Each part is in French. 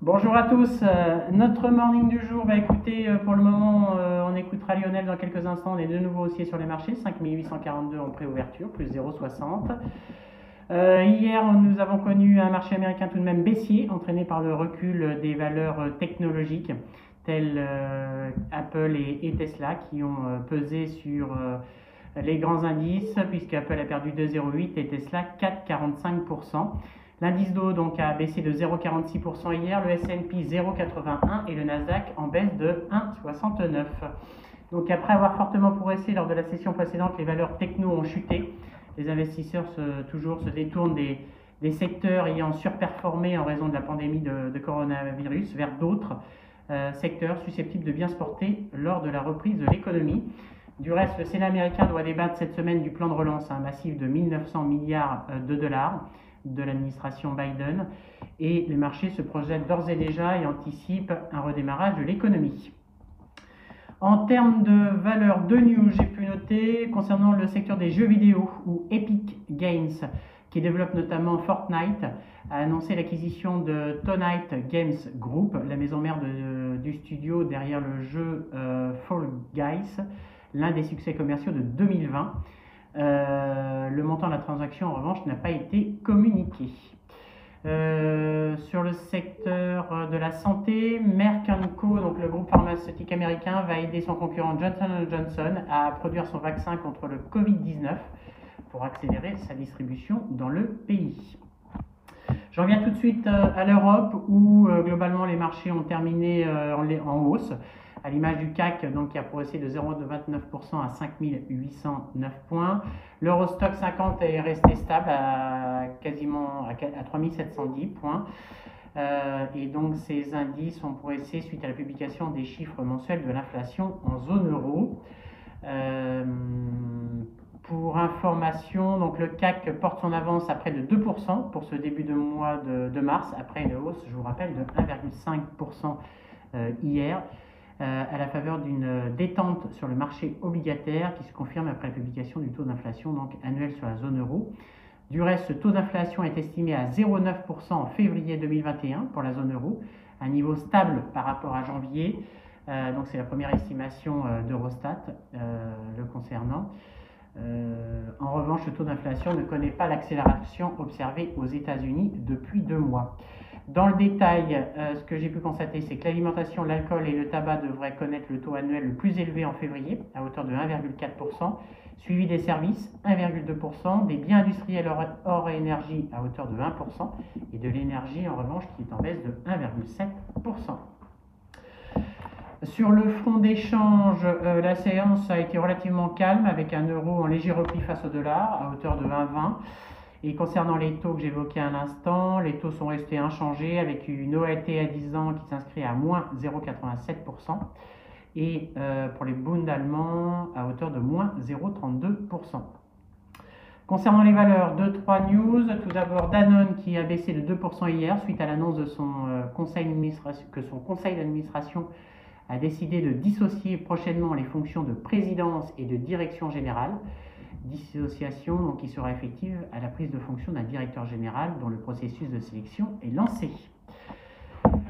Bonjour à tous. Euh, notre morning du jour, va écouter, euh, pour le moment, euh, on écoutera Lionel dans quelques instants. On est de nouveau haussier sur les marchés, 5842 en préouverture, plus 0,60. hier, nous avons connu un marché américain tout de même baissier, entraîné par le recul des valeurs technologiques telles Apple et, Tesla, qui ont pesé sur les grands indices, puisque Apple a perdu 2,08 et Tesla 4,45%. L'indice d'eau donc a baissé de 0,46% hier, le S&P 0,81 et le Nasdaq en baisse de 1,69. Donc après avoir fortement progressé lors de la session précédente, les valeurs techno ont chuté. Les investisseurs se, toujours se détournent des, secteurs ayant surperformé en raison de la pandémie de, coronavirus vers d'autres euh, secteurs susceptibles de bien se porter lors de la reprise de l'économie. Du reste, le Sénat américain doit débattre cette semaine du plan de relance, un massif de 1900 milliards euh, de dollars de l'administration Biden et les marchés se projettent d'ores et déjà et anticipent un redémarrage de l'économie. En termes de valeur de news, j'ai pu noter concernant le secteur des jeux vidéo où Epic Games, qui développe notamment Fortnite, a annoncé l'acquisition de Tonite Games Group, la maison mère du studio derrière le jeu euh, Fall Guys, l'un des succès commerciaux de 2020. Euh, le montant de la transaction, en revanche, n'a pas été communiqué. Euh, sur le secteur de la santé, Merck Co, donc le groupe pharmaceutique américain, va aider son concurrent Johnson Johnson à produire son vaccin contre le Covid-19 pour accélérer sa distribution dans le pays. J'en viens tout de suite euh, à l'Europe où globalement les marchés ont terminé en hausse à l'image du CAC donc, qui a progressé de 0,29% à 5809 points. L'Eurostock 50 est resté stable à quasiment à 3710 points. Euh, et donc ces indices ont progressé suite à la publication des chiffres mensuels de l'inflation en zone euro. Euh, pour information, donc le CAC porte son avance à près de 2% pour ce début de mois de, mars, après une hausse, je vous rappelle, de 1,5% euh, hier. Euh, à la faveur d'une détente sur le marché obligataire qui se confirme après la publication du taux d'inflation donc annuel sur la zone euro. Du reste, ce taux d'inflation est estimé à 0,9% en février 2021 pour la zone euro, un niveau stable par rapport à janvier. Euh, c'est la première estimation euh, d'Eurostat le concernant. en revanche, le taux d'inflation ne connaît pas l'accélération observée aux États-Unis depuis deux mois. Dans le détail, euh, ce que j'ai pu constater, c'est que l'alimentation, l'alcool et le tabac devraient connaître le taux annuel le plus élevé en février, à hauteur de 1,4%, suivi des services, 1,2%, des biens industriels hors, énergie à hauteur de 1%, et de l'énergie en revanche qui est en baisse de 1,7%. Sur le front d'échange, euh, la séance a été relativement calme avec un euro en léger repli face au dollar à hauteur de 1,20. Et concernant les taux que j'évoquais à l'instant, les taux sont restés inchangés avec une OAT à 10 ans qui s'inscrit à moins 0,87% et euh, pour les Bund allemands à hauteur de moins 0,32%. Concernant les valeurs, 2-3 news. Tout d'abord, Danone qui a baissé de 2% hier suite à l'annonce de euh, que son conseil d'administration a décidé de dissocier prochainement les fonctions de présidence et de direction générale dissociation donc, qui sera effective à la prise de fonction d'un directeur général dont le processus de sélection est lancé.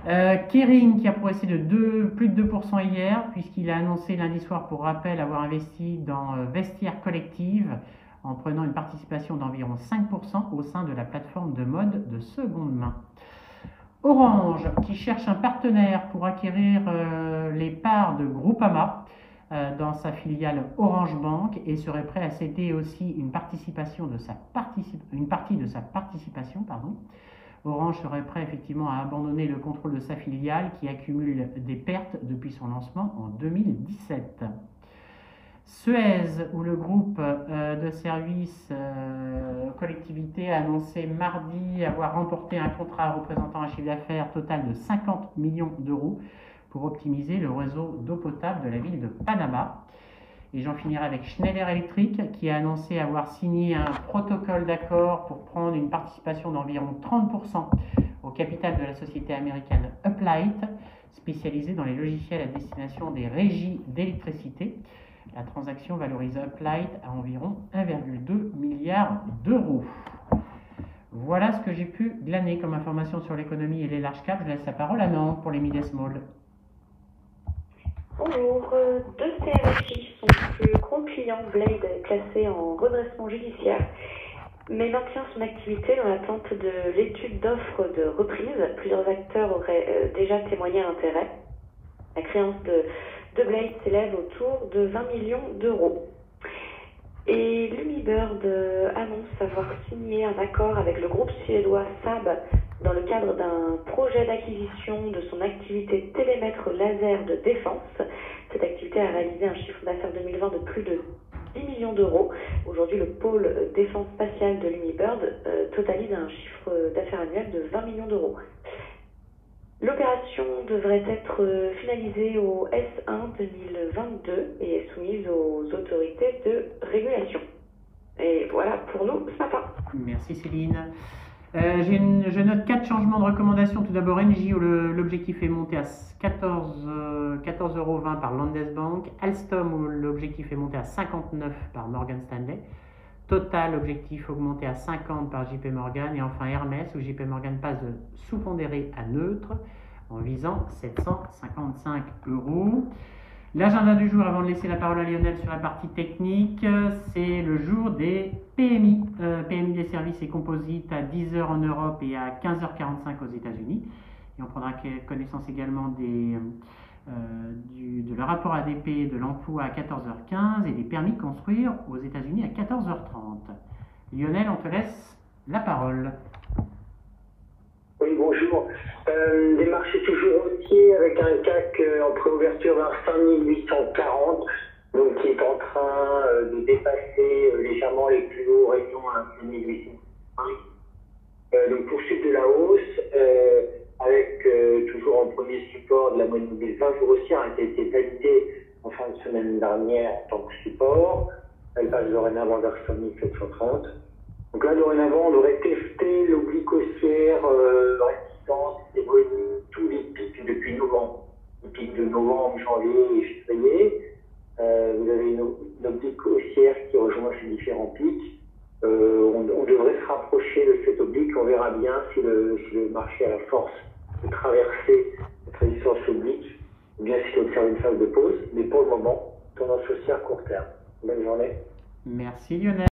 Euh, Kering qui a progressé de plus de 2% hier puisqu'il a annoncé lundi soir pour rappel avoir investi dans euh, Vestiaire Collective en prenant une participation d'environ 5% au sein de la plateforme de mode de seconde main. Orange qui cherche un partenaire pour acquérir euh, les parts de Groupama dans sa filiale Orange Bank et serait prêt à céder aussi une, participation de sa une partie de sa participation. Pardon. Orange serait prêt effectivement à abandonner le contrôle de sa filiale qui accumule des pertes depuis son lancement en 2017. Suez, où le groupe euh, de services euh, collectivité a annoncé mardi avoir remporté un contrat représentant un chiffre d'affaires total de 50 millions d'euros pour optimiser le réseau d'eau potable de la ville de Panama. Et j'en finirai avec Schneider Electric qui a annoncé avoir signé un protocole d'accord pour prendre une participation d'environ 30% au capital de la société américaine Uplight, spécialisée dans les logiciels à destination des régies d'électricité. La transaction valorise Uplight à environ 1,2 milliard d'euros. Voilà ce que j'ai pu glaner comme information sur l'économie et les large caps. Je laisse la parole à Nantes pour les mid small. Bonjour, euh, deux CRFI, son plus gros client Blade est classé en redressement judiciaire, mais maintient son activité dans l'attente de l'étude d'offre de reprise. Plusieurs acteurs auraient euh, déjà témoigné l'intérêt. La créance de, de Blade s'élève autour de 20 millions d'euros. Et Lumibird euh, annonce avoir signé un accord avec le groupe suédois Saab dans le cadre d'un projet d'acquisition de son activité télémètre laser de défense. Cette activité a réalisé un chiffre d'affaires 2020 de plus de 10 millions d'euros. Aujourd'hui, le pôle défense spatiale de l'Unibird euh, totalise un chiffre d'affaires annuel de 20 millions d'euros. L'opération devrait être finalisée au S1 2022 et est soumise aux autorités de régulation. Et voilà pour nous ce matin. Merci Céline. Euh, je note quatre changements de recommandation. Tout d'abord, NJ, où l'objectif est monté à 14,20 14 euros par Landesbank. Alstom, où l'objectif est monté à 59 par Morgan Stanley. Total, objectif augmenté à 50 par JP Morgan. Et enfin Hermès, où JP Morgan passe de sous-pondéré à neutre en visant 755 euros. L'agenda du jour, avant de laisser la parole à Lionel sur la partie technique, c'est le jour des PMI. Euh, PMI des services et composites à 10h en Europe et à 15h45 aux États-Unis. Et on prendra connaissance également euh, du, de le rapport ADP de l'emploi à 14h15 et des permis de construire aux États-Unis à 14h30. Lionel, on te laisse la parole. Oui, bonjour. Euh, des marchés toujours haussiers avec un CAC euh, en préouverture vers 5840, donc qui est en train euh, de dépasser légèrement les plus hauts réunions à 5805. donc poursuite de la hausse, avec toujours en premier support de la moyenne mobile 20 jours haussière qui a été validée en fin de semaine dernière en tant que support. Elle passe dorénavant vers 5730. Donc là, dorénavant, on aurait testé l'oblique haussière euh, résistance et tous les pics depuis novembre. Les pics de novembre, janvier et février. Euh, vous avez une, oblique haussière qui rejoint ces différents pics. Euh, on, devrait se rapprocher de cette oblique. On bien si le, marché a la force de traverser cette résistance oblique ou bien s'il observe une phase de pause. Mais pour le moment, tendance haussière court terme. Bonne journée. Merci Lionel.